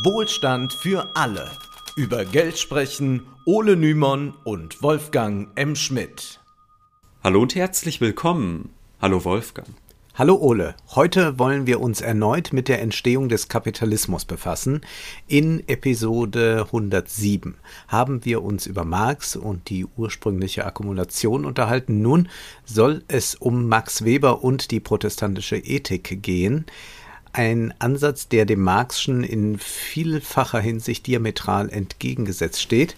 Wohlstand für alle. Über Geld sprechen Ole Nymon und Wolfgang M. Schmidt. Hallo und herzlich willkommen. Hallo Wolfgang. Hallo Ole, heute wollen wir uns erneut mit der Entstehung des Kapitalismus befassen. In Episode 107 haben wir uns über Marx und die ursprüngliche Akkumulation unterhalten. Nun soll es um Max Weber und die protestantische Ethik gehen ein Ansatz, der dem Marxischen in vielfacher Hinsicht diametral entgegengesetzt steht.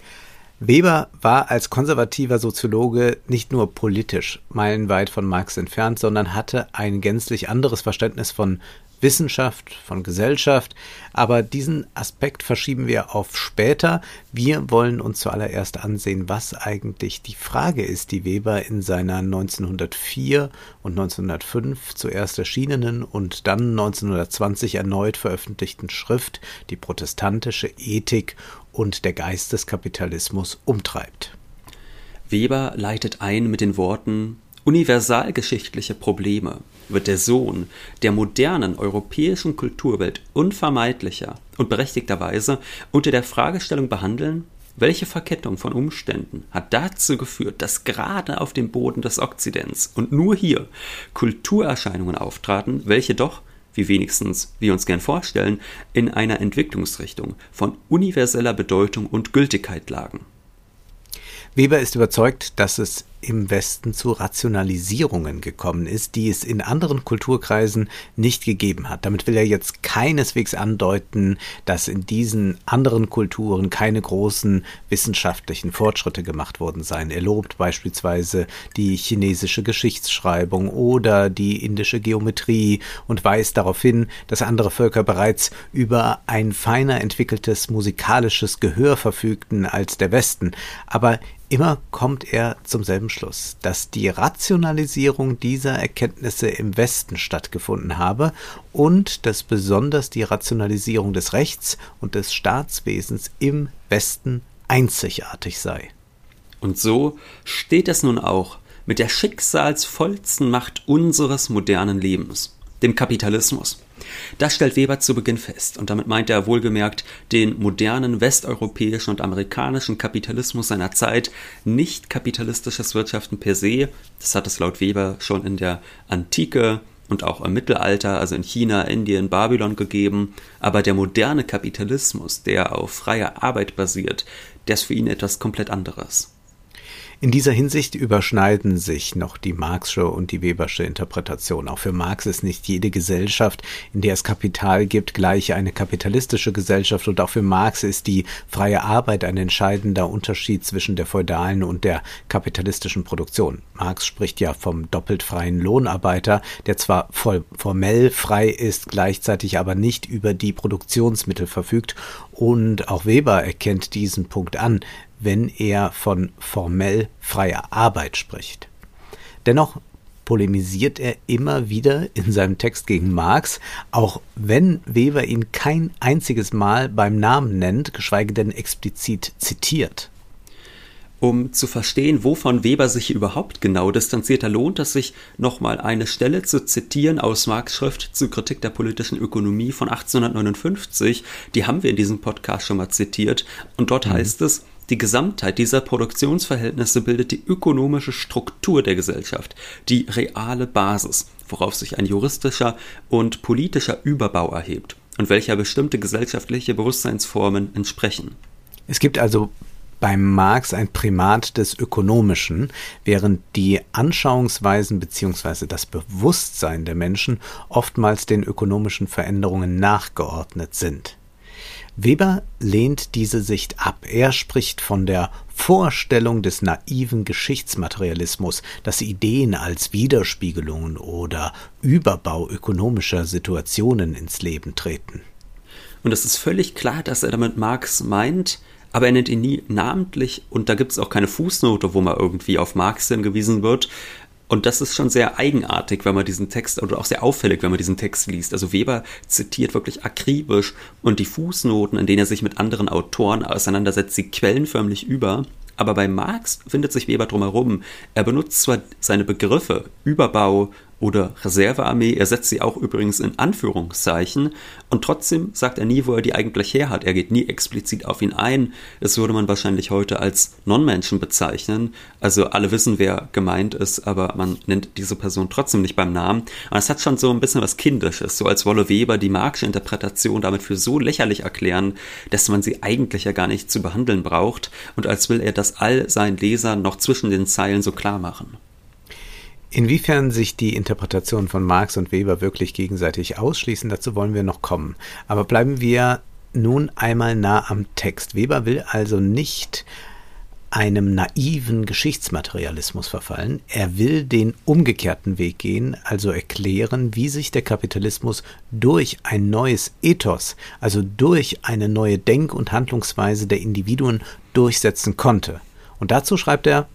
Weber war als konservativer Soziologe nicht nur politisch meilenweit von Marx entfernt, sondern hatte ein gänzlich anderes Verständnis von Wissenschaft, von Gesellschaft. Aber diesen Aspekt verschieben wir auf später. Wir wollen uns zuallererst ansehen, was eigentlich die Frage ist, die Weber in seiner 1904 und 1905 zuerst erschienenen und dann 1920 erneut veröffentlichten Schrift Die protestantische Ethik und der Geist des Kapitalismus umtreibt. Weber leitet ein mit den Worten universalgeschichtliche Probleme wird der Sohn der modernen europäischen Kulturwelt unvermeidlicher und berechtigterweise unter der Fragestellung behandeln, welche Verkettung von Umständen hat dazu geführt, dass gerade auf dem Boden des Okzidents und nur hier Kulturerscheinungen auftraten, welche doch, wie wenigstens wir uns gern vorstellen, in einer Entwicklungsrichtung von universeller Bedeutung und Gültigkeit lagen. Weber ist überzeugt, dass es im Westen zu Rationalisierungen gekommen ist, die es in anderen Kulturkreisen nicht gegeben hat. Damit will er jetzt keineswegs andeuten, dass in diesen anderen Kulturen keine großen wissenschaftlichen Fortschritte gemacht worden seien. Er lobt beispielsweise die chinesische Geschichtsschreibung oder die indische Geometrie und weist darauf hin, dass andere Völker bereits über ein feiner entwickeltes musikalisches Gehör verfügten als der Westen. Aber Immer kommt er zum selben Schluss, dass die Rationalisierung dieser Erkenntnisse im Westen stattgefunden habe und dass besonders die Rationalisierung des Rechts und des Staatswesens im Westen einzigartig sei. Und so steht es nun auch mit der schicksalsvollsten Macht unseres modernen Lebens, dem Kapitalismus. Das stellt Weber zu Beginn fest, und damit meint er wohlgemerkt den modernen westeuropäischen und amerikanischen Kapitalismus seiner Zeit, nicht kapitalistisches Wirtschaften per se, das hat es laut Weber schon in der Antike und auch im Mittelalter, also in China, Indien, Babylon gegeben, aber der moderne Kapitalismus, der auf freier Arbeit basiert, der ist für ihn etwas komplett anderes. In dieser Hinsicht überschneiden sich noch die Marxsche und die Webersche Interpretation. Auch für Marx ist nicht jede Gesellschaft, in der es Kapital gibt, gleich eine kapitalistische Gesellschaft und auch für Marx ist die freie Arbeit ein entscheidender Unterschied zwischen der feudalen und der kapitalistischen Produktion. Marx spricht ja vom doppelt freien Lohnarbeiter, der zwar voll formell frei ist, gleichzeitig aber nicht über die Produktionsmittel verfügt und auch Weber erkennt diesen Punkt an wenn er von formell freier Arbeit spricht. Dennoch polemisiert er immer wieder in seinem Text gegen Marx, auch wenn Weber ihn kein einziges Mal beim Namen nennt, geschweige denn explizit zitiert. Um zu verstehen, wovon Weber sich überhaupt genau distanziert, da lohnt es sich, nochmal eine Stelle zu zitieren aus Marx Schrift zur Kritik der politischen Ökonomie von 1859. Die haben wir in diesem Podcast schon mal zitiert. Und dort mhm. heißt es, die Gesamtheit dieser Produktionsverhältnisse bildet die ökonomische Struktur der Gesellschaft, die reale Basis, worauf sich ein juristischer und politischer Überbau erhebt und welcher bestimmte gesellschaftliche Bewusstseinsformen entsprechen. Es gibt also beim Marx ein Primat des Ökonomischen, während die Anschauungsweisen bzw. das Bewusstsein der Menschen oftmals den ökonomischen Veränderungen nachgeordnet sind. Weber lehnt diese Sicht ab. Er spricht von der Vorstellung des naiven Geschichtsmaterialismus, dass Ideen als Widerspiegelungen oder Überbau ökonomischer Situationen ins Leben treten. Und es ist völlig klar, dass er damit Marx meint, aber er nennt ihn nie namentlich und da gibt es auch keine Fußnote, wo mal irgendwie auf Marx hingewiesen wird. Und das ist schon sehr eigenartig, wenn man diesen Text, oder auch sehr auffällig, wenn man diesen Text liest. Also Weber zitiert wirklich akribisch und die Fußnoten, in denen er sich mit anderen Autoren auseinandersetzt, sie quellen förmlich über. Aber bei Marx findet sich Weber drumherum. Er benutzt zwar seine Begriffe Überbau oder Reservearmee. Er setzt sie auch übrigens in Anführungszeichen. Und trotzdem sagt er nie, wo er die eigentlich her hat. Er geht nie explizit auf ihn ein. Das würde man wahrscheinlich heute als Non-Menschen bezeichnen. Also alle wissen, wer gemeint ist, aber man nennt diese Person trotzdem nicht beim Namen. Und es hat schon so ein bisschen was Kindisches. So als wolle Weber die marxische Interpretation damit für so lächerlich erklären, dass man sie eigentlich ja gar nicht zu behandeln braucht. Und als will er das all seinen Lesern noch zwischen den Zeilen so klar machen. Inwiefern sich die Interpretationen von Marx und Weber wirklich gegenseitig ausschließen, dazu wollen wir noch kommen. Aber bleiben wir nun einmal nah am Text. Weber will also nicht einem naiven Geschichtsmaterialismus verfallen. Er will den umgekehrten Weg gehen, also erklären, wie sich der Kapitalismus durch ein neues Ethos, also durch eine neue Denk- und Handlungsweise der Individuen durchsetzen konnte. Und dazu schreibt er,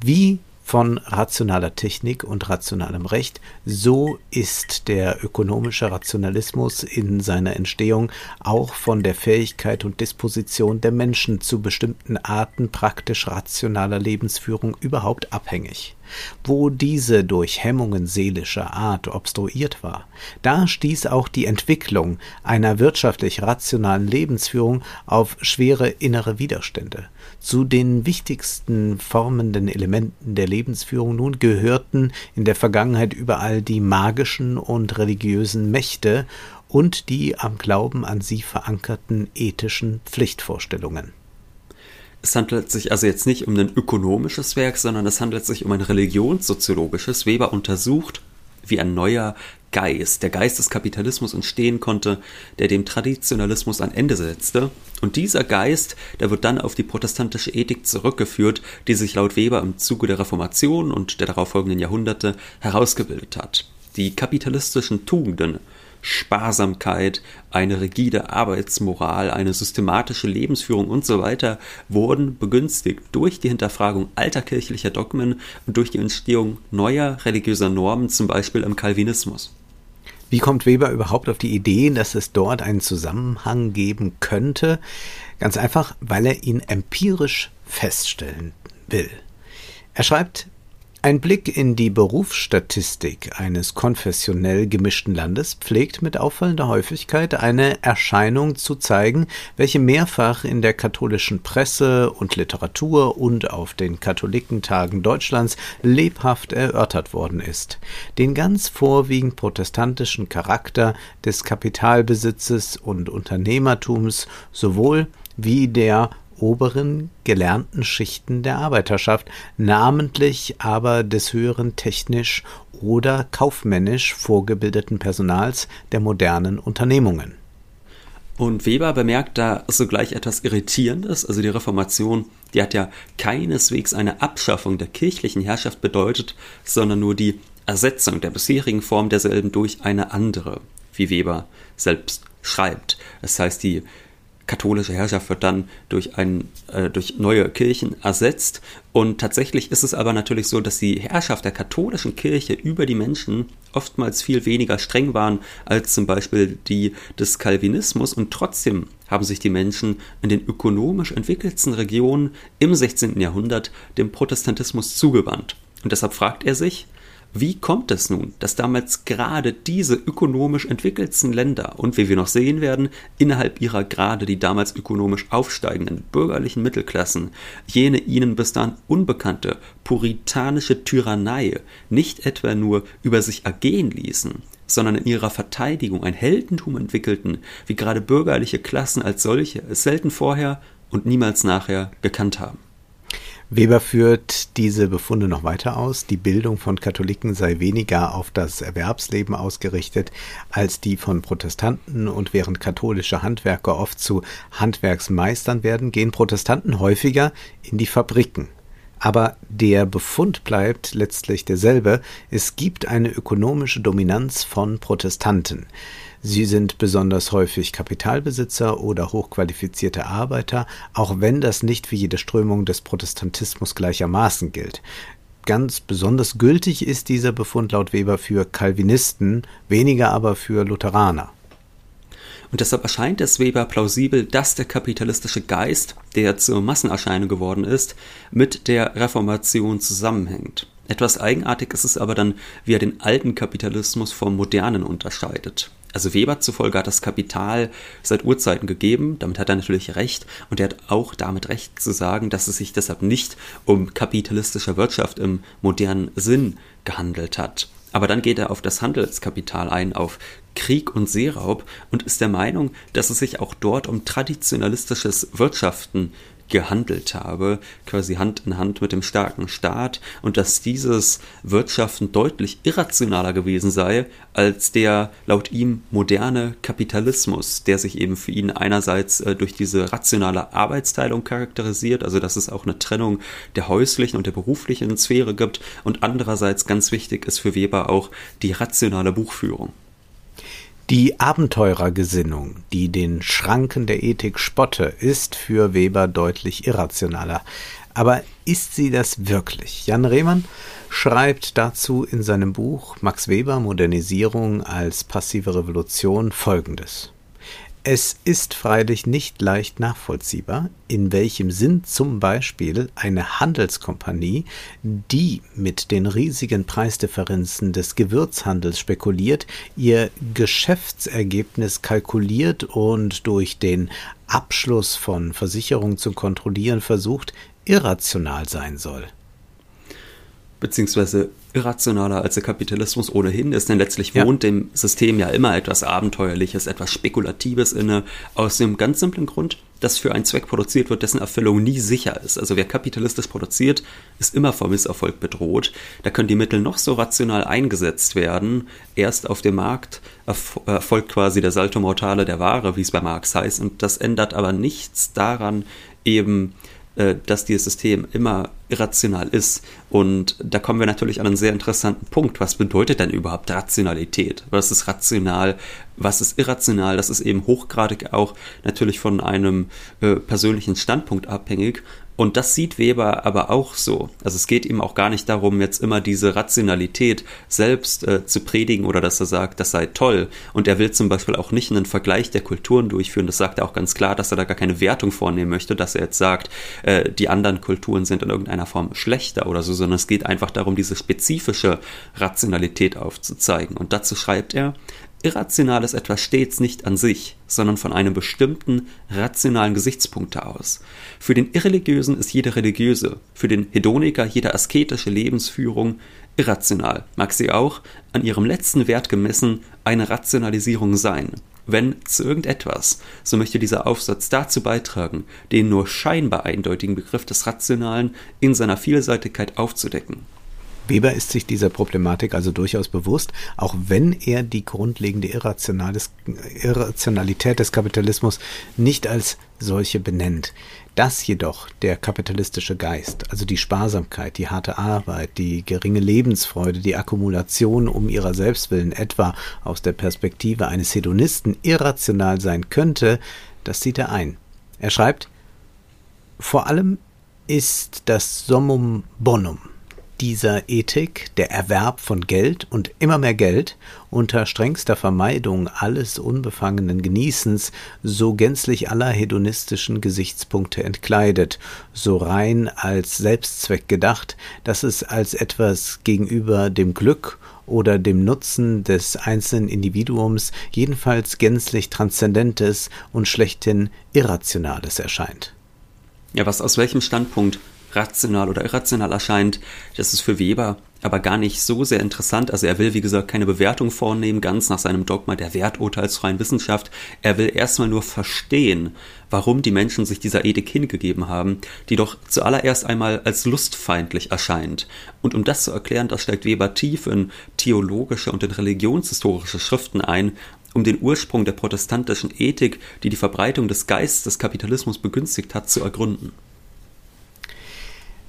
wie von rationaler Technik und rationalem Recht. So ist der ökonomische Rationalismus in seiner Entstehung auch von der Fähigkeit und Disposition der Menschen zu bestimmten Arten praktisch rationaler Lebensführung überhaupt abhängig. Wo diese durch Hemmungen seelischer Art obstruiert war, da stieß auch die Entwicklung einer wirtschaftlich rationalen Lebensführung auf schwere innere Widerstände. Zu den wichtigsten formenden Elementen der Lebensführung nun gehörten in der Vergangenheit überall die magischen und religiösen Mächte und die am Glauben an sie verankerten ethischen Pflichtvorstellungen. Es handelt sich also jetzt nicht um ein ökonomisches Werk, sondern es handelt sich um ein religionssoziologisches. Weber untersucht, wie ein neuer Geist, der Geist des Kapitalismus entstehen konnte, der dem Traditionalismus ein Ende setzte. Und dieser Geist, der wird dann auf die protestantische Ethik zurückgeführt, die sich laut Weber im Zuge der Reformation und der darauffolgenden Jahrhunderte herausgebildet hat. Die kapitalistischen Tugenden Sparsamkeit, eine rigide Arbeitsmoral, eine systematische Lebensführung und so weiter wurden begünstigt durch die Hinterfragung alter kirchlicher Dogmen und durch die Entstehung neuer religiöser Normen, zum Beispiel im Calvinismus. Wie kommt Weber überhaupt auf die Idee, dass es dort einen Zusammenhang geben könnte? Ganz einfach, weil er ihn empirisch feststellen will. Er schreibt, ein Blick in die Berufsstatistik eines konfessionell gemischten Landes pflegt mit auffallender Häufigkeit eine Erscheinung zu zeigen, welche mehrfach in der katholischen Presse und Literatur und auf den Katholikentagen Deutschlands lebhaft erörtert worden ist. Den ganz vorwiegend protestantischen Charakter des Kapitalbesitzes und Unternehmertums sowohl wie der oberen gelernten Schichten der Arbeiterschaft, namentlich aber des höheren technisch oder kaufmännisch vorgebildeten Personals der modernen Unternehmungen. Und Weber bemerkt da sogleich etwas Irritierendes. Also die Reformation, die hat ja keineswegs eine Abschaffung der kirchlichen Herrschaft bedeutet, sondern nur die Ersetzung der bisherigen Form derselben durch eine andere, wie Weber selbst schreibt. Das heißt, die katholische Herrschaft wird dann durch, ein, äh, durch neue Kirchen ersetzt. Und tatsächlich ist es aber natürlich so, dass die Herrschaft der katholischen Kirche über die Menschen oftmals viel weniger streng waren als zum Beispiel die des Calvinismus. Und trotzdem haben sich die Menschen in den ökonomisch entwickelten Regionen im 16. Jahrhundert dem Protestantismus zugewandt. Und deshalb fragt er sich, wie kommt es nun, dass damals gerade diese ökonomisch entwickelten Länder und wie wir noch sehen werden, innerhalb ihrer gerade die damals ökonomisch aufsteigenden bürgerlichen Mittelklassen jene ihnen bis dahin unbekannte puritanische Tyrannei nicht etwa nur über sich ergehen ließen, sondern in ihrer Verteidigung ein Heldentum entwickelten, wie gerade bürgerliche Klassen als solche es selten vorher und niemals nachher gekannt haben. Weber führt diese Befunde noch weiter aus. Die Bildung von Katholiken sei weniger auf das Erwerbsleben ausgerichtet als die von Protestanten und während katholische Handwerker oft zu Handwerksmeistern werden, gehen Protestanten häufiger in die Fabriken. Aber der Befund bleibt letztlich derselbe. Es gibt eine ökonomische Dominanz von Protestanten. Sie sind besonders häufig Kapitalbesitzer oder hochqualifizierte Arbeiter, auch wenn das nicht für jede Strömung des Protestantismus gleichermaßen gilt. Ganz besonders gültig ist dieser Befund laut Weber für Calvinisten, weniger aber für Lutheraner. Und deshalb erscheint es Weber plausibel, dass der kapitalistische Geist, der zur Massenerscheinung geworden ist, mit der Reformation zusammenhängt. Etwas eigenartig ist es aber dann, wie er den alten Kapitalismus vom modernen unterscheidet. Also Weber zufolge hat das Kapital seit Urzeiten gegeben, damit hat er natürlich recht, und er hat auch damit recht zu sagen, dass es sich deshalb nicht um kapitalistische Wirtschaft im modernen Sinn gehandelt hat. Aber dann geht er auf das Handelskapital ein, auf Krieg und Seeraub und ist der Meinung, dass es sich auch dort um traditionalistisches Wirtschaften gehandelt habe, quasi Hand in Hand mit dem starken Staat und dass dieses Wirtschaften deutlich irrationaler gewesen sei als der laut ihm moderne Kapitalismus, der sich eben für ihn einerseits äh, durch diese rationale Arbeitsteilung charakterisiert, also dass es auch eine Trennung der häuslichen und der beruflichen Sphäre gibt und andererseits ganz wichtig ist für Weber auch die rationale Buchführung. Die Abenteurergesinnung, die den Schranken der Ethik spotte, ist für Weber deutlich irrationaler. Aber ist sie das wirklich? Jan Rehmann schreibt dazu in seinem Buch Max Weber Modernisierung als passive Revolution folgendes. Es ist freilich nicht leicht nachvollziehbar, in welchem Sinn zum Beispiel eine Handelskompanie, die mit den riesigen Preisdifferenzen des Gewürzhandels spekuliert, ihr Geschäftsergebnis kalkuliert und durch den Abschluss von Versicherungen zu kontrollieren versucht, irrational sein soll. Beziehungsweise irrationaler als der Kapitalismus ohnehin ist, denn letztlich wohnt ja. dem System ja immer etwas Abenteuerliches, etwas Spekulatives inne, aus dem ganz simplen Grund, dass für einen Zweck produziert wird, dessen Erfüllung nie sicher ist. Also wer kapitalistisch produziert, ist immer vor Misserfolg bedroht. Da können die Mittel noch so rational eingesetzt werden. Erst auf dem Markt erfolgt quasi der Salto Mortale der Ware, wie es bei Marx heißt, und das ändert aber nichts daran, eben äh, dass dieses System immer irrational ist. Und da kommen wir natürlich an einen sehr interessanten Punkt. Was bedeutet denn überhaupt Rationalität? Was ist rational? Was ist irrational? Das ist eben hochgradig auch natürlich von einem äh, persönlichen Standpunkt abhängig. Und das sieht Weber aber auch so. Also es geht ihm auch gar nicht darum, jetzt immer diese Rationalität selbst äh, zu predigen oder dass er sagt, das sei toll. Und er will zum Beispiel auch nicht einen Vergleich der Kulturen durchführen. Das sagt er auch ganz klar, dass er da gar keine Wertung vornehmen möchte, dass er jetzt sagt, äh, die anderen Kulturen sind in irgendeiner Form schlechter oder so, sondern es geht einfach darum, diese spezifische Rationalität aufzuzeigen. Und dazu schreibt er, Irrational ist etwas stets nicht an sich, sondern von einem bestimmten rationalen Gesichtspunkte aus. Für den Irreligiösen ist jede religiöse, für den Hedoniker jede asketische Lebensführung irrational, mag sie auch, an ihrem letzten Wert gemessen, eine Rationalisierung sein. Wenn zu irgendetwas, so möchte dieser Aufsatz dazu beitragen, den nur scheinbar eindeutigen Begriff des Rationalen in seiner Vielseitigkeit aufzudecken. Weber ist sich dieser Problematik also durchaus bewusst, auch wenn er die grundlegende Irrationalität des Kapitalismus nicht als solche benennt. Dass jedoch der kapitalistische Geist, also die Sparsamkeit, die harte Arbeit, die geringe Lebensfreude, die Akkumulation um ihrer Selbstwillen etwa aus der Perspektive eines Hedonisten irrational sein könnte, das sieht er ein. Er schreibt, vor allem ist das Summum bonum, dieser Ethik der Erwerb von Geld und immer mehr Geld unter strengster Vermeidung alles unbefangenen Genießens so gänzlich aller hedonistischen Gesichtspunkte entkleidet, so rein als Selbstzweck gedacht, dass es als etwas gegenüber dem Glück oder dem Nutzen des einzelnen Individuums jedenfalls gänzlich Transzendentes und schlechthin Irrationales erscheint. Ja, was aus welchem Standpunkt rational oder irrational erscheint, das ist für Weber aber gar nicht so sehr interessant. Also er will, wie gesagt, keine Bewertung vornehmen, ganz nach seinem Dogma der werturteilsfreien Wissenschaft. Er will erstmal nur verstehen, warum die Menschen sich dieser Ethik hingegeben haben, die doch zuallererst einmal als lustfeindlich erscheint. Und um das zu erklären, das steigt Weber tief in theologische und in religionshistorische Schriften ein, um den Ursprung der protestantischen Ethik, die die Verbreitung des Geistes des Kapitalismus begünstigt hat, zu ergründen.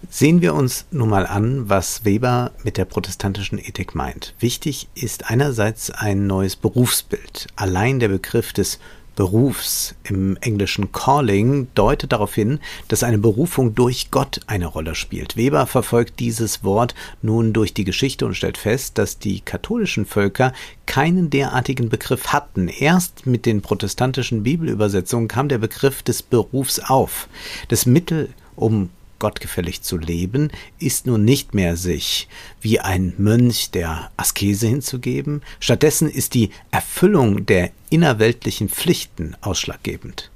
Sehen wir uns nun mal an, was Weber mit der protestantischen Ethik meint. Wichtig ist einerseits ein neues Berufsbild. Allein der Begriff des Berufs im englischen Calling deutet darauf hin, dass eine Berufung durch Gott eine Rolle spielt. Weber verfolgt dieses Wort nun durch die Geschichte und stellt fest, dass die katholischen Völker keinen derartigen Begriff hatten. Erst mit den protestantischen Bibelübersetzungen kam der Begriff des Berufs auf. Das Mittel, um gottgefällig zu leben, ist nun nicht mehr sich wie ein Mönch der Askese hinzugeben, stattdessen ist die Erfüllung der innerweltlichen Pflichten ausschlaggebend.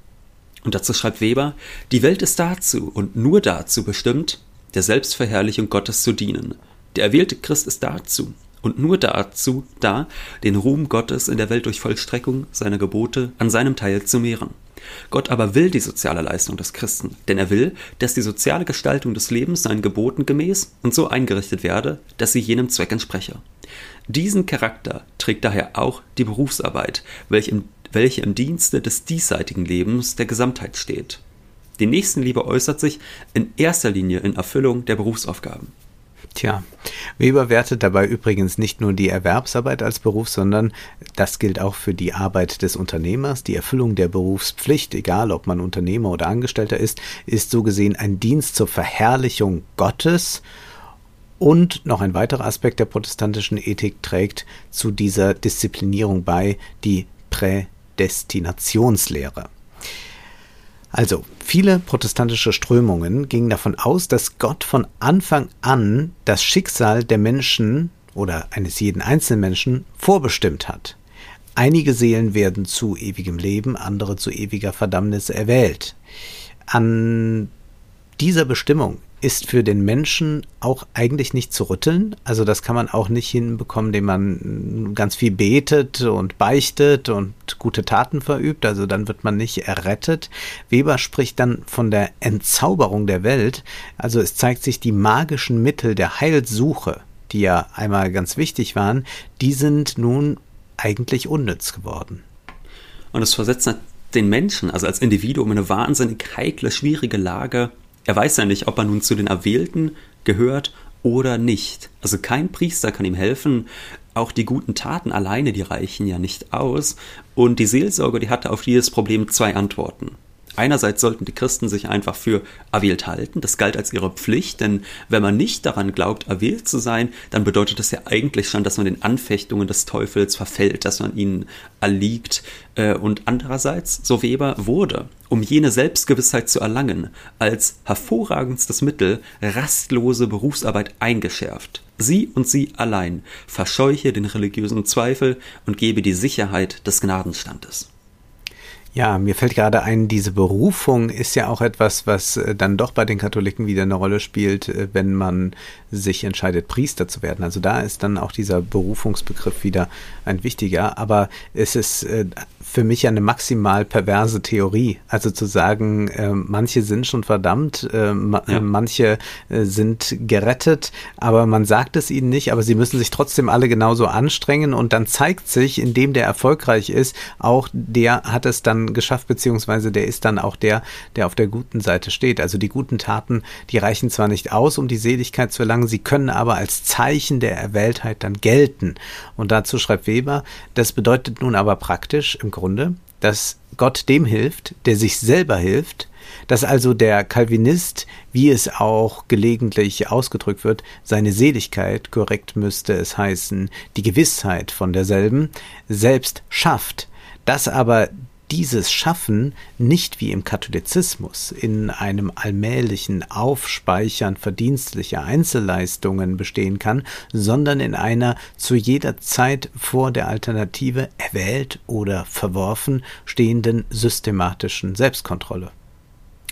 Und dazu schreibt Weber, die Welt ist dazu und nur dazu bestimmt, der Selbstverherrlichung Gottes zu dienen. Der erwählte Christ ist dazu und nur dazu da, den Ruhm Gottes in der Welt durch Vollstreckung seiner Gebote an seinem Teil zu mehren. Gott aber will die soziale Leistung des Christen, denn er will, dass die soziale Gestaltung des Lebens seinen Geboten gemäß und so eingerichtet werde, dass sie jenem Zweck entspreche. Diesen Charakter trägt daher auch die Berufsarbeit, welche im, welche im Dienste des diesseitigen Lebens der Gesamtheit steht. Die Nächstenliebe äußert sich in erster Linie in Erfüllung der Berufsaufgaben. Tja, Weber wertet dabei übrigens nicht nur die Erwerbsarbeit als Beruf, sondern das gilt auch für die Arbeit des Unternehmers. Die Erfüllung der Berufspflicht, egal ob man Unternehmer oder Angestellter ist, ist so gesehen ein Dienst zur Verherrlichung Gottes. Und noch ein weiterer Aspekt der protestantischen Ethik trägt zu dieser Disziplinierung bei, die Prädestinationslehre. Also, viele protestantische Strömungen gingen davon aus, dass Gott von Anfang an das Schicksal der Menschen oder eines jeden einzelnen Menschen vorbestimmt hat. Einige Seelen werden zu ewigem Leben, andere zu ewiger Verdammnis erwählt. An dieser Bestimmung ist für den Menschen auch eigentlich nicht zu rütteln. Also das kann man auch nicht hinbekommen, indem man ganz viel betet und beichtet und gute Taten verübt. Also dann wird man nicht errettet. Weber spricht dann von der Entzauberung der Welt. Also es zeigt sich die magischen Mittel der Heilsuche, die ja einmal ganz wichtig waren, die sind nun eigentlich unnütz geworden. Und es versetzt den Menschen, also als Individuum, in eine wahnsinnig heikle, schwierige Lage, er weiß ja nicht, ob er nun zu den Erwählten gehört oder nicht. Also kein Priester kann ihm helfen. Auch die guten Taten alleine, die reichen ja nicht aus. Und die Seelsorge, die hatte auf dieses Problem zwei Antworten. Einerseits sollten die Christen sich einfach für erwählt halten, das galt als ihre Pflicht, denn wenn man nicht daran glaubt, erwählt zu sein, dann bedeutet das ja eigentlich schon, dass man den Anfechtungen des Teufels verfällt, dass man ihnen erliegt. Äh, und andererseits, so Weber, wurde, um jene Selbstgewissheit zu erlangen, als hervorragendstes Mittel rastlose Berufsarbeit eingeschärft. Sie und sie allein verscheuche den religiösen Zweifel und gebe die Sicherheit des Gnadenstandes. Ja, mir fällt gerade ein, diese Berufung ist ja auch etwas, was äh, dann doch bei den Katholiken wieder eine Rolle spielt, äh, wenn man sich entscheidet, Priester zu werden. Also da ist dann auch dieser Berufungsbegriff wieder ein wichtiger. Aber es ist äh, für mich eine maximal perverse Theorie. Also zu sagen, manche sind schon verdammt, ja. manche sind gerettet, aber man sagt es ihnen nicht, aber sie müssen sich trotzdem alle genauso anstrengen und dann zeigt sich, indem der erfolgreich ist, auch der hat es dann dann geschafft, beziehungsweise der ist dann auch der, der auf der guten Seite steht. Also die guten Taten, die reichen zwar nicht aus, um die Seligkeit zu erlangen, sie können aber als Zeichen der Erwähltheit dann gelten. Und dazu schreibt Weber, das bedeutet nun aber praktisch im Grunde, dass Gott dem hilft, der sich selber hilft, dass also der Calvinist, wie es auch gelegentlich ausgedrückt wird, seine Seligkeit, korrekt müsste es heißen, die Gewissheit von derselben, selbst schafft, dass aber dieses Schaffen nicht wie im Katholizismus in einem allmählichen Aufspeichern verdienstlicher Einzelleistungen bestehen kann, sondern in einer zu jeder Zeit vor der Alternative erwählt oder verworfen stehenden systematischen Selbstkontrolle.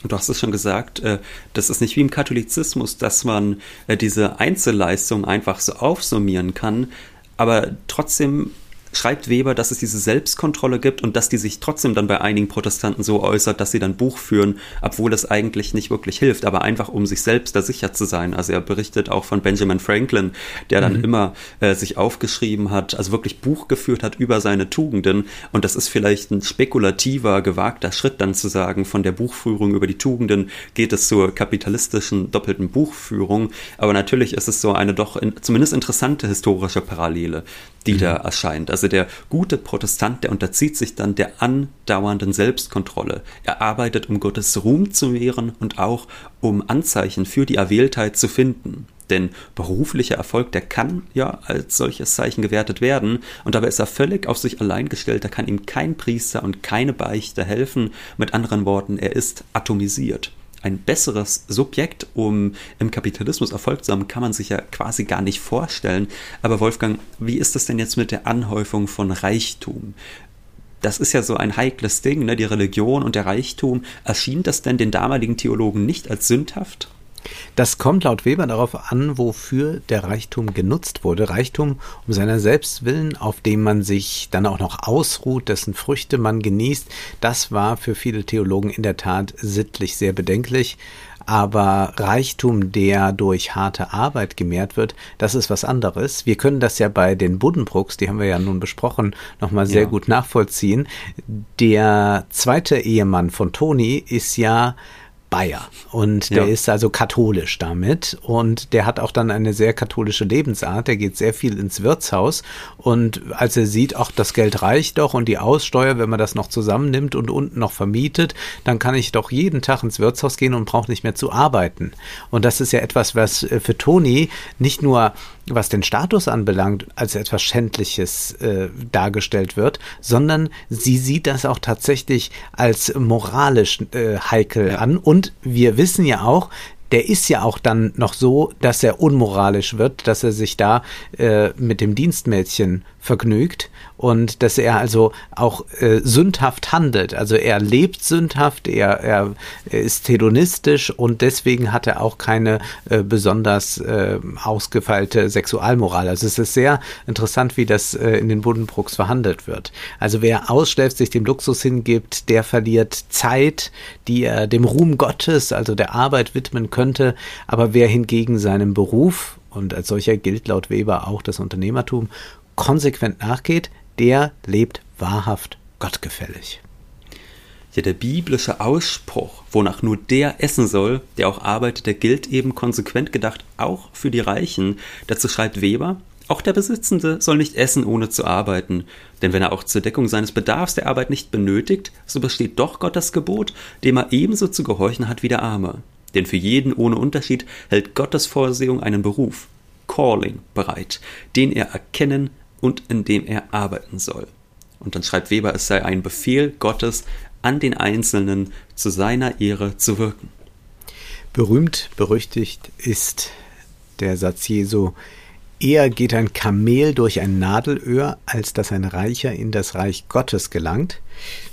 Du hast es schon gesagt, äh, das ist nicht wie im Katholizismus, dass man äh, diese Einzelleistung einfach so aufsummieren kann, aber trotzdem schreibt Weber, dass es diese Selbstkontrolle gibt und dass die sich trotzdem dann bei einigen Protestanten so äußert, dass sie dann Buch führen, obwohl es eigentlich nicht wirklich hilft, aber einfach um sich selbst da sicher zu sein. Also er berichtet auch von Benjamin Franklin, der dann mhm. immer äh, sich aufgeschrieben hat, also wirklich Buch geführt hat über seine Tugenden und das ist vielleicht ein spekulativer, gewagter Schritt dann zu sagen, von der Buchführung über die Tugenden geht es zur kapitalistischen doppelten Buchführung, aber natürlich ist es so eine doch in, zumindest interessante historische Parallele, die mhm. da erscheint. Also der gute Protestant, der unterzieht sich dann der andauernden Selbstkontrolle. Er arbeitet, um Gottes Ruhm zu mehren und auch um Anzeichen für die Erwähltheit zu finden. Denn beruflicher Erfolg, der kann ja als solches Zeichen gewertet werden. Und dabei ist er völlig auf sich allein gestellt. Da kann ihm kein Priester und keine Beichte helfen. Mit anderen Worten, er ist atomisiert. Ein besseres Subjekt, um im Kapitalismus Erfolg zu haben, kann man sich ja quasi gar nicht vorstellen. Aber Wolfgang, wie ist das denn jetzt mit der Anhäufung von Reichtum? Das ist ja so ein heikles Ding, ne? die Religion und der Reichtum. Erschien das denn den damaligen Theologen nicht als sündhaft? Das kommt laut Weber darauf an, wofür der Reichtum genutzt wurde. Reichtum um seiner selbst willen, auf dem man sich dann auch noch ausruht, dessen Früchte man genießt, das war für viele Theologen in der Tat sittlich sehr bedenklich. Aber Reichtum, der durch harte Arbeit gemehrt wird, das ist was anderes. Wir können das ja bei den Buddenbrooks, die haben wir ja nun besprochen, nochmal sehr ja. gut nachvollziehen. Der zweite Ehemann von Toni ist ja Bayer und der ja. ist also katholisch damit und der hat auch dann eine sehr katholische Lebensart. Der geht sehr viel ins Wirtshaus und als er sieht, ach, das Geld reicht doch und die Aussteuer, wenn man das noch zusammennimmt und unten noch vermietet, dann kann ich doch jeden Tag ins Wirtshaus gehen und brauche nicht mehr zu arbeiten. Und das ist ja etwas, was äh, für Toni nicht nur was den Status anbelangt, als etwas Schändliches äh, dargestellt wird, sondern sie sieht das auch tatsächlich als moralisch äh, heikel ja. an. Und wir wissen ja auch, der ist ja auch dann noch so, dass er unmoralisch wird, dass er sich da äh, mit dem Dienstmädchen vergnügt und dass er also auch äh, sündhaft handelt. Also er lebt sündhaft, er, er, ist hedonistisch und deswegen hat er auch keine äh, besonders äh, ausgefeilte Sexualmoral. Also es ist sehr interessant, wie das äh, in den Buddenbrooks verhandelt wird. Also wer ausschläft, sich dem Luxus hingibt, der verliert Zeit, die er dem Ruhm Gottes, also der Arbeit widmen könnte. Aber wer hingegen seinem Beruf und als solcher gilt laut Weber auch das Unternehmertum konsequent nachgeht, der lebt wahrhaft gottgefällig. Ja, der biblische Ausspruch, wonach nur der essen soll, der auch arbeitet, der gilt eben konsequent gedacht auch für die Reichen. Dazu schreibt Weber, auch der Besitzende soll nicht essen, ohne zu arbeiten, denn wenn er auch zur Deckung seines Bedarfs der Arbeit nicht benötigt, so besteht doch Gott das Gebot, dem er ebenso zu gehorchen hat wie der Arme. Denn für jeden ohne Unterschied hält Gottes Vorsehung einen Beruf, Calling, bereit, den er erkennen, und in dem er arbeiten soll. Und dann schreibt Weber, es sei ein Befehl Gottes an den Einzelnen zu seiner Ehre zu wirken. Berühmt, berüchtigt ist der Satz Jesu, eher geht ein Kamel durch ein Nadelöhr, als dass ein Reicher in das Reich Gottes gelangt.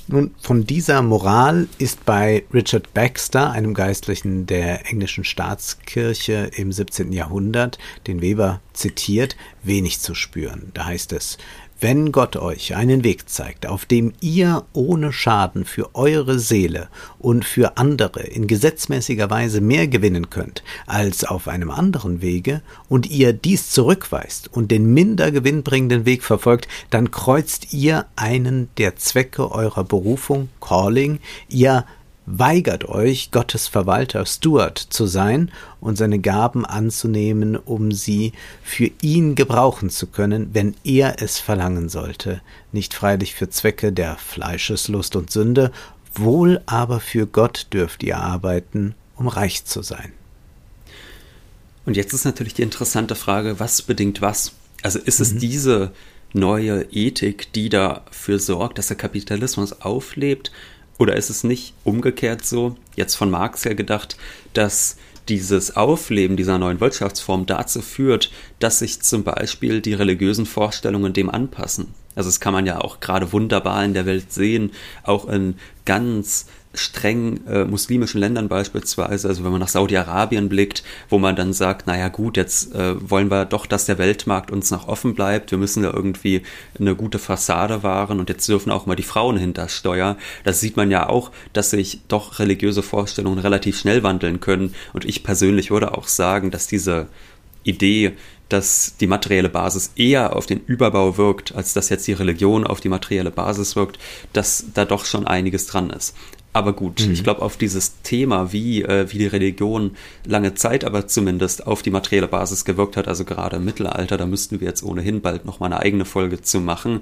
Nun, von dieser Moral ist bei Richard Baxter, einem Geistlichen der englischen Staatskirche im 17. Jahrhundert, den Weber zitiert, wenig zu spüren. Da heißt es, wenn Gott euch einen Weg zeigt, auf dem ihr ohne Schaden für eure Seele und für andere in gesetzmäßiger Weise mehr gewinnen könnt als auf einem anderen Wege, und ihr dies zurückweist und den minder gewinnbringenden Weg verfolgt, dann kreuzt ihr einen der Zwecke eurer Berufung, Calling, ihr weigert euch, Gottes Verwalter Stuart zu sein und seine Gaben anzunehmen, um sie für ihn gebrauchen zu können, wenn er es verlangen sollte, nicht freilich für Zwecke der Fleischeslust und Sünde, wohl aber für Gott dürft ihr arbeiten, um reich zu sein. Und jetzt ist natürlich die interessante Frage, was bedingt was? Also ist es mhm. diese neue Ethik, die dafür sorgt, dass der Kapitalismus auflebt, oder ist es nicht umgekehrt so, jetzt von Marx her gedacht, dass dieses Aufleben dieser neuen Wirtschaftsform dazu führt, dass sich zum Beispiel die religiösen Vorstellungen dem anpassen? Also das kann man ja auch gerade wunderbar in der Welt sehen, auch in ganz streng äh, muslimischen Ländern beispielsweise, also wenn man nach Saudi-Arabien blickt, wo man dann sagt, naja gut, jetzt äh, wollen wir doch, dass der Weltmarkt uns noch offen bleibt, wir müssen da irgendwie eine gute Fassade wahren und jetzt dürfen auch mal die Frauen hinter Steuer. Das sieht man ja auch, dass sich doch religiöse Vorstellungen relativ schnell wandeln können und ich persönlich würde auch sagen, dass diese Idee, dass die materielle Basis eher auf den Überbau wirkt, als dass jetzt die Religion auf die materielle Basis wirkt, dass da doch schon einiges dran ist. Aber gut, mhm. ich glaube, auf dieses Thema, wie, äh, wie die Religion lange Zeit aber zumindest auf die materielle Basis gewirkt hat, also gerade im Mittelalter, da müssten wir jetzt ohnehin bald noch mal eine eigene Folge zu machen.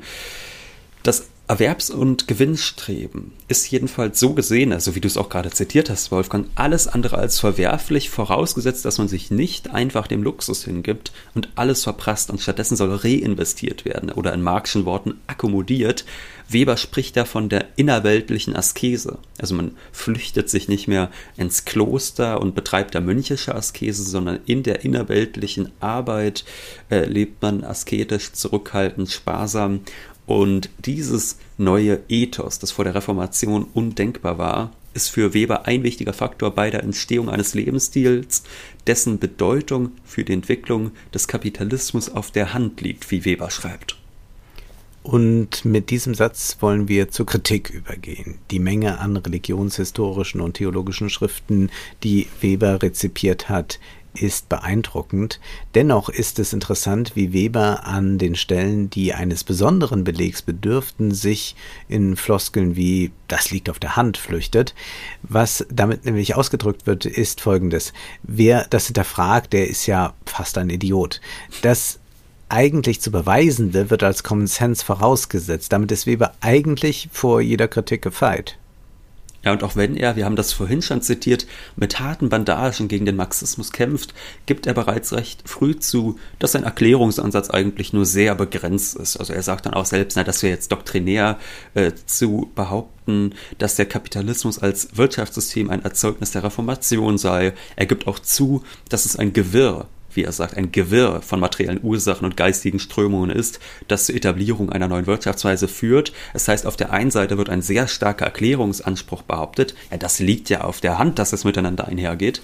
Das Erwerbs- und Gewinnstreben ist jedenfalls so gesehen, also wie du es auch gerade zitiert hast, Wolfgang, alles andere als verwerflich, vorausgesetzt, dass man sich nicht einfach dem Luxus hingibt und alles verprasst und stattdessen soll reinvestiert werden oder in Marxischen Worten akkommodiert. Weber spricht da von der innerweltlichen Askese. Also man flüchtet sich nicht mehr ins Kloster und betreibt da münchische Askese, sondern in der innerweltlichen Arbeit äh, lebt man asketisch, zurückhaltend, sparsam und dieses neue Ethos, das vor der Reformation undenkbar war, ist für Weber ein wichtiger Faktor bei der Entstehung eines Lebensstils, dessen Bedeutung für die Entwicklung des Kapitalismus auf der Hand liegt, wie Weber schreibt. Und mit diesem Satz wollen wir zur Kritik übergehen. Die Menge an religionshistorischen und theologischen Schriften, die Weber rezipiert hat, ist beeindruckend. Dennoch ist es interessant, wie Weber an den Stellen, die eines besonderen Belegs bedürften, sich in Floskeln wie das liegt auf der Hand flüchtet. Was damit nämlich ausgedrückt wird, ist folgendes. Wer das hinterfragt, der ist ja fast ein Idiot. Das eigentlich zu Beweisende wird als Common Sense vorausgesetzt. Damit ist Weber eigentlich vor jeder Kritik gefeit. Ja, und auch wenn er, wir haben das vorhin schon zitiert, mit harten Bandagen gegen den Marxismus kämpft, gibt er bereits recht früh zu, dass sein Erklärungsansatz eigentlich nur sehr begrenzt ist. Also er sagt dann auch selbst, na, dass wir jetzt doktrinär äh, zu behaupten, dass der Kapitalismus als Wirtschaftssystem ein Erzeugnis der Reformation sei. Er gibt auch zu, dass es ein Gewirr wie er sagt, ein Gewirr von materiellen Ursachen und geistigen Strömungen ist, das zur Etablierung einer neuen Wirtschaftsweise führt. Das heißt, auf der einen Seite wird ein sehr starker Erklärungsanspruch behauptet, ja, das liegt ja auf der Hand, dass es miteinander einhergeht.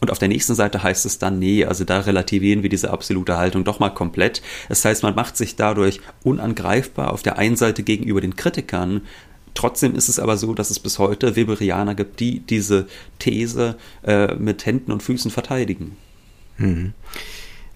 Und auf der nächsten Seite heißt es dann, nee, also da relativieren wir diese absolute Haltung doch mal komplett. Das heißt, man macht sich dadurch unangreifbar auf der einen Seite gegenüber den Kritikern, Trotzdem ist es aber so, dass es bis heute Weberianer gibt, die diese These äh, mit Händen und Füßen verteidigen. Mhm.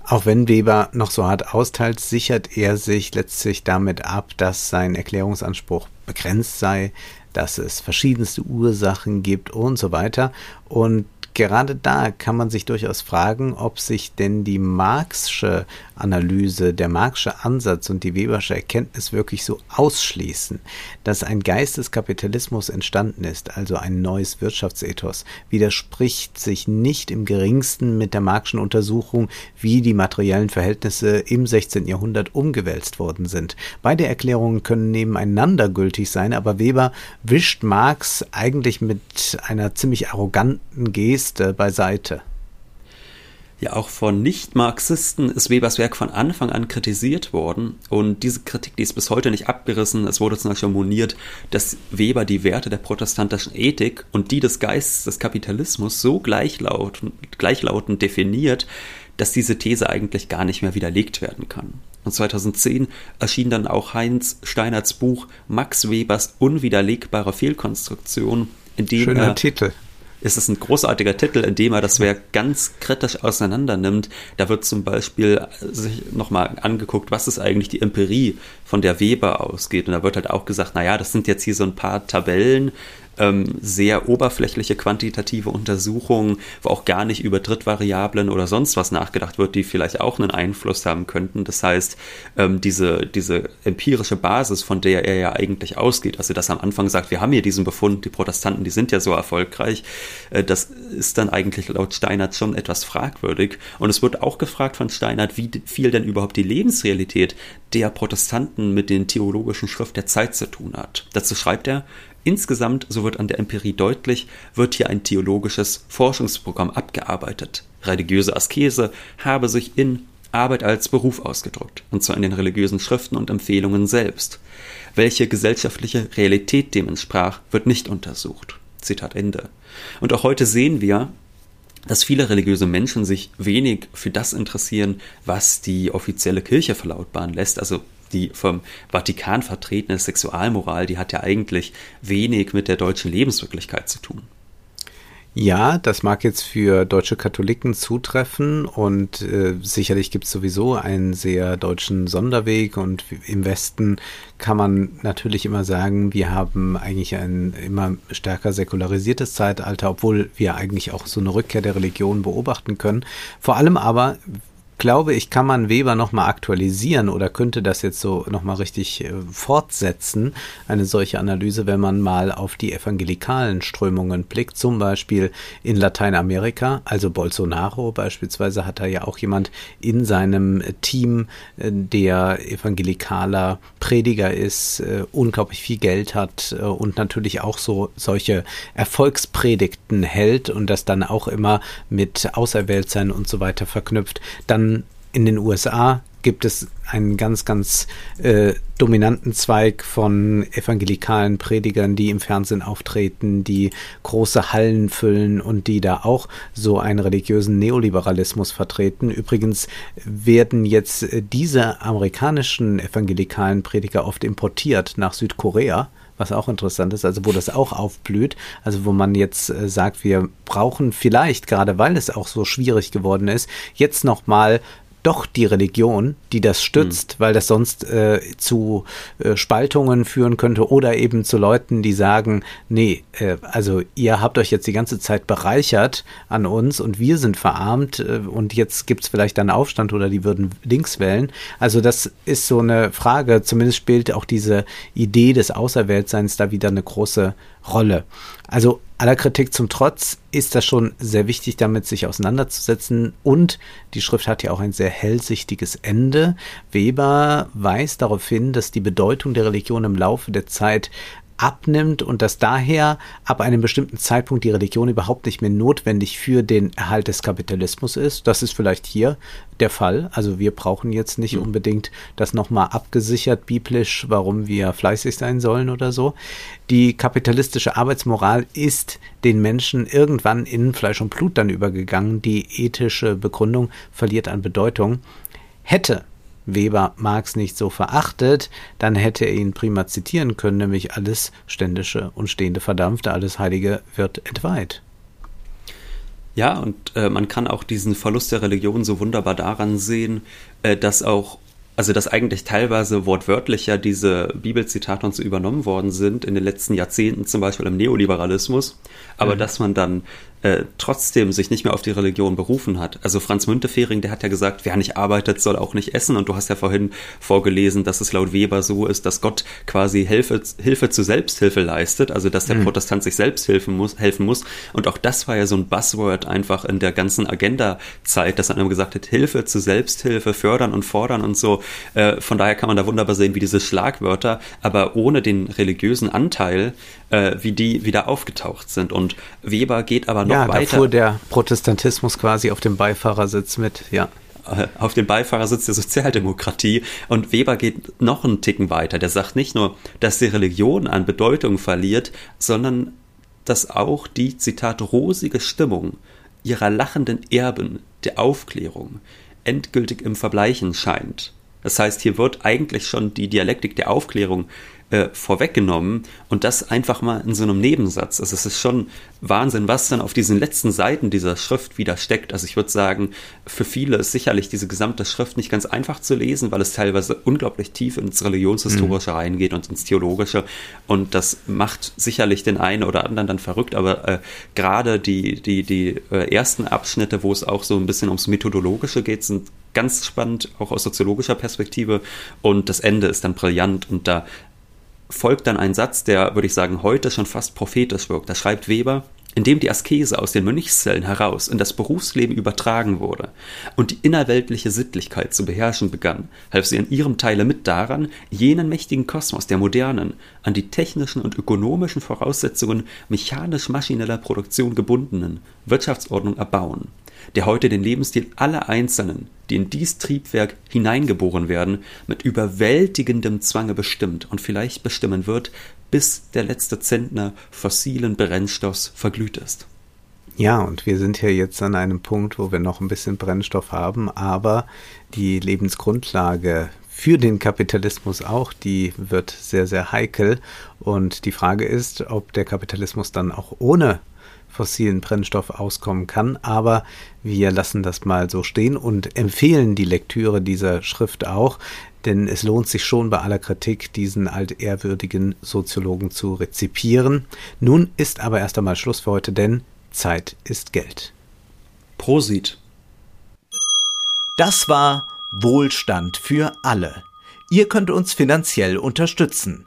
Auch wenn Weber noch so hart austeilt, sichert er sich letztlich damit ab, dass sein Erklärungsanspruch begrenzt sei, dass es verschiedenste Ursachen gibt und so weiter. Und gerade da kann man sich durchaus fragen, ob sich denn die Marxische Analyse, der Marxische Ansatz und die Webersche Erkenntnis wirklich so ausschließen, dass ein Geist des Kapitalismus entstanden ist, also ein neues Wirtschaftsethos, widerspricht sich nicht im geringsten mit der Marxischen Untersuchung, wie die materiellen Verhältnisse im 16. Jahrhundert umgewälzt worden sind. Beide Erklärungen können nebeneinander gültig sein, aber Weber wischt Marx eigentlich mit einer ziemlich arroganten Geste beiseite. Ja, auch von Nicht-Marxisten ist Webers Werk von Anfang an kritisiert worden. Und diese Kritik, die ist bis heute nicht abgerissen. Es wurde zum Beispiel moniert, dass Weber die Werte der protestantischen Ethik und die des Geistes des Kapitalismus so gleichlautend, gleichlautend definiert, dass diese These eigentlich gar nicht mehr widerlegt werden kann. Und 2010 erschien dann auch Heinz Steinerts Buch Max Webers unwiderlegbare Fehlkonstruktion, in dem Schöner er Titel ist es ein großartiger Titel, in dem er das Werk ganz kritisch auseinander nimmt. Da wird zum Beispiel sich nochmal angeguckt, was ist eigentlich die Empirie, von der Weber ausgeht. Und da wird halt auch gesagt, naja, das sind jetzt hier so ein paar Tabellen, ähm, sehr oberflächliche quantitative Untersuchungen, wo auch gar nicht über Drittvariablen oder sonst was nachgedacht wird, die vielleicht auch einen Einfluss haben könnten. Das heißt, ähm, diese, diese empirische Basis, von der er ja eigentlich ausgeht, also dass er am Anfang sagt, wir haben hier diesen Befund, die Protestanten, die sind ja so erfolgreich, äh, das ist dann eigentlich laut Steinert schon etwas fragwürdig. Und es wird auch gefragt von Steinert, wie viel denn überhaupt die Lebensrealität der Protestanten mit den theologischen Schrift der Zeit zu tun hat. Dazu schreibt er, Insgesamt, so wird an der Empirie deutlich, wird hier ein theologisches Forschungsprogramm abgearbeitet. Religiöse Askese habe sich in Arbeit als Beruf ausgedrückt, und zwar in den religiösen Schriften und Empfehlungen selbst. Welche gesellschaftliche Realität dem entsprach, wird nicht untersucht. Zitat Ende. Und auch heute sehen wir, dass viele religiöse Menschen sich wenig für das interessieren, was die offizielle Kirche verlautbaren lässt, also die vom Vatikan vertretene Sexualmoral, die hat ja eigentlich wenig mit der deutschen Lebenswirklichkeit zu tun. Ja, das mag jetzt für deutsche Katholiken zutreffen und äh, sicherlich gibt es sowieso einen sehr deutschen Sonderweg und im Westen kann man natürlich immer sagen, wir haben eigentlich ein immer stärker säkularisiertes Zeitalter, obwohl wir eigentlich auch so eine Rückkehr der Religion beobachten können. Vor allem aber glaube ich, kann man Weber nochmal aktualisieren oder könnte das jetzt so nochmal richtig äh, fortsetzen, eine solche Analyse, wenn man mal auf die evangelikalen Strömungen blickt, zum Beispiel in Lateinamerika, also Bolsonaro beispielsweise hat da ja auch jemand in seinem Team, äh, der evangelikaler Prediger ist, äh, unglaublich viel Geld hat äh, und natürlich auch so solche Erfolgspredigten hält und das dann auch immer mit Auserwähltsein und so weiter verknüpft, dann in den USA gibt es einen ganz, ganz äh, dominanten Zweig von evangelikalen Predigern, die im Fernsehen auftreten, die große Hallen füllen und die da auch so einen religiösen Neoliberalismus vertreten. Übrigens werden jetzt äh, diese amerikanischen evangelikalen Prediger oft importiert nach Südkorea was auch interessant ist, also wo das auch aufblüht, also wo man jetzt äh, sagt, wir brauchen vielleicht, gerade weil es auch so schwierig geworden ist, jetzt nochmal doch die Religion, die das stützt, mhm. weil das sonst äh, zu äh, Spaltungen führen könnte oder eben zu Leuten, die sagen, nee, äh, also ihr habt euch jetzt die ganze Zeit bereichert an uns und wir sind verarmt äh, und jetzt gibt's vielleicht einen Aufstand oder die würden links wählen. Also das ist so eine Frage, zumindest spielt auch diese Idee des Auserwähltseins da wieder eine große Rolle. Also aller Kritik zum Trotz ist das schon sehr wichtig, damit sich auseinanderzusetzen. Und die Schrift hat ja auch ein sehr hellsichtiges Ende. Weber weist darauf hin, dass die Bedeutung der Religion im Laufe der Zeit abnimmt und dass daher ab einem bestimmten Zeitpunkt die Religion überhaupt nicht mehr notwendig für den Erhalt des Kapitalismus ist. Das ist vielleicht hier der Fall. Also wir brauchen jetzt nicht mhm. unbedingt das nochmal abgesichert biblisch, warum wir fleißig sein sollen oder so. Die kapitalistische Arbeitsmoral ist den Menschen irgendwann in Fleisch und Blut dann übergegangen. Die ethische Begründung verliert an Bedeutung. Hätte Weber Marx nicht so verachtet, dann hätte er ihn prima zitieren können, nämlich alles Ständische und Stehende verdampfte, alles Heilige wird entweiht. Ja, und äh, man kann auch diesen Verlust der Religion so wunderbar daran sehen, äh, dass auch also dass eigentlich teilweise wortwörtlich ja diese Bibelzitate und so übernommen worden sind in den letzten Jahrzehnten, zum Beispiel im Neoliberalismus, aber mhm. dass man dann äh, trotzdem sich nicht mehr auf die Religion berufen hat. Also Franz Müntefering, der hat ja gesagt, wer nicht arbeitet, soll auch nicht essen. Und du hast ja vorhin vorgelesen, dass es laut Weber so ist, dass Gott quasi Hilfe, Hilfe zur Selbsthilfe leistet, also dass der mhm. Protestant sich selbst helfen muss, helfen muss. Und auch das war ja so ein Buzzword einfach in der ganzen Agenda-Zeit, dass immer gesagt hat, Hilfe zur Selbsthilfe, fördern und fordern und so. Äh, von daher kann man da wunderbar sehen, wie diese Schlagwörter, aber ohne den religiösen Anteil, äh, wie die wieder aufgetaucht sind. Und Weber geht aber noch ja, weiter. Da fuhr der Protestantismus quasi auf dem Beifahrersitz mit, ja äh, auf dem Beifahrersitz der Sozialdemokratie. Und Weber geht noch einen Ticken weiter. Der sagt nicht nur, dass die Religion an Bedeutung verliert, sondern dass auch die, Zitat, rosige Stimmung ihrer lachenden Erben der Aufklärung endgültig im Verbleichen scheint. Das heißt, hier wird eigentlich schon die Dialektik der Aufklärung äh, vorweggenommen und das einfach mal in so einem Nebensatz. Also es ist schon Wahnsinn, was dann auf diesen letzten Seiten dieser Schrift wieder steckt. Also ich würde sagen, für viele ist sicherlich diese gesamte Schrift nicht ganz einfach zu lesen, weil es teilweise unglaublich tief ins Religionshistorische mhm. reingeht und ins Theologische und das macht sicherlich den einen oder anderen dann verrückt, aber äh, gerade die, die, die äh, ersten Abschnitte, wo es auch so ein bisschen ums Methodologische geht, sind ganz spannend, auch aus soziologischer Perspektive und das Ende ist dann brillant und da folgt dann ein Satz, der, würde ich sagen, heute schon fast prophetisch wirkt. Da schreibt Weber, indem die Askese aus den Mönchszellen heraus in das Berufsleben übertragen wurde und die innerweltliche Sittlichkeit zu beherrschen begann, half sie in ihrem Teile mit daran, jenen mächtigen Kosmos der modernen, an die technischen und ökonomischen Voraussetzungen mechanisch-maschineller Produktion gebundenen Wirtschaftsordnung erbauen der heute den Lebensstil aller Einzelnen, die in dies Triebwerk hineingeboren werden, mit überwältigendem Zwange bestimmt und vielleicht bestimmen wird, bis der letzte Zentner fossilen Brennstoffs verglüht ist. Ja, und wir sind hier jetzt an einem Punkt, wo wir noch ein bisschen Brennstoff haben, aber die Lebensgrundlage für den Kapitalismus auch, die wird sehr, sehr heikel. Und die Frage ist, ob der Kapitalismus dann auch ohne fossilen Brennstoff auskommen kann. Aber wir lassen das mal so stehen und empfehlen die Lektüre dieser Schrift auch, denn es lohnt sich schon bei aller Kritik, diesen altehrwürdigen Soziologen zu rezipieren. Nun ist aber erst einmal Schluss für heute, denn Zeit ist Geld. Prosit. Das war Wohlstand für alle. Ihr könnt uns finanziell unterstützen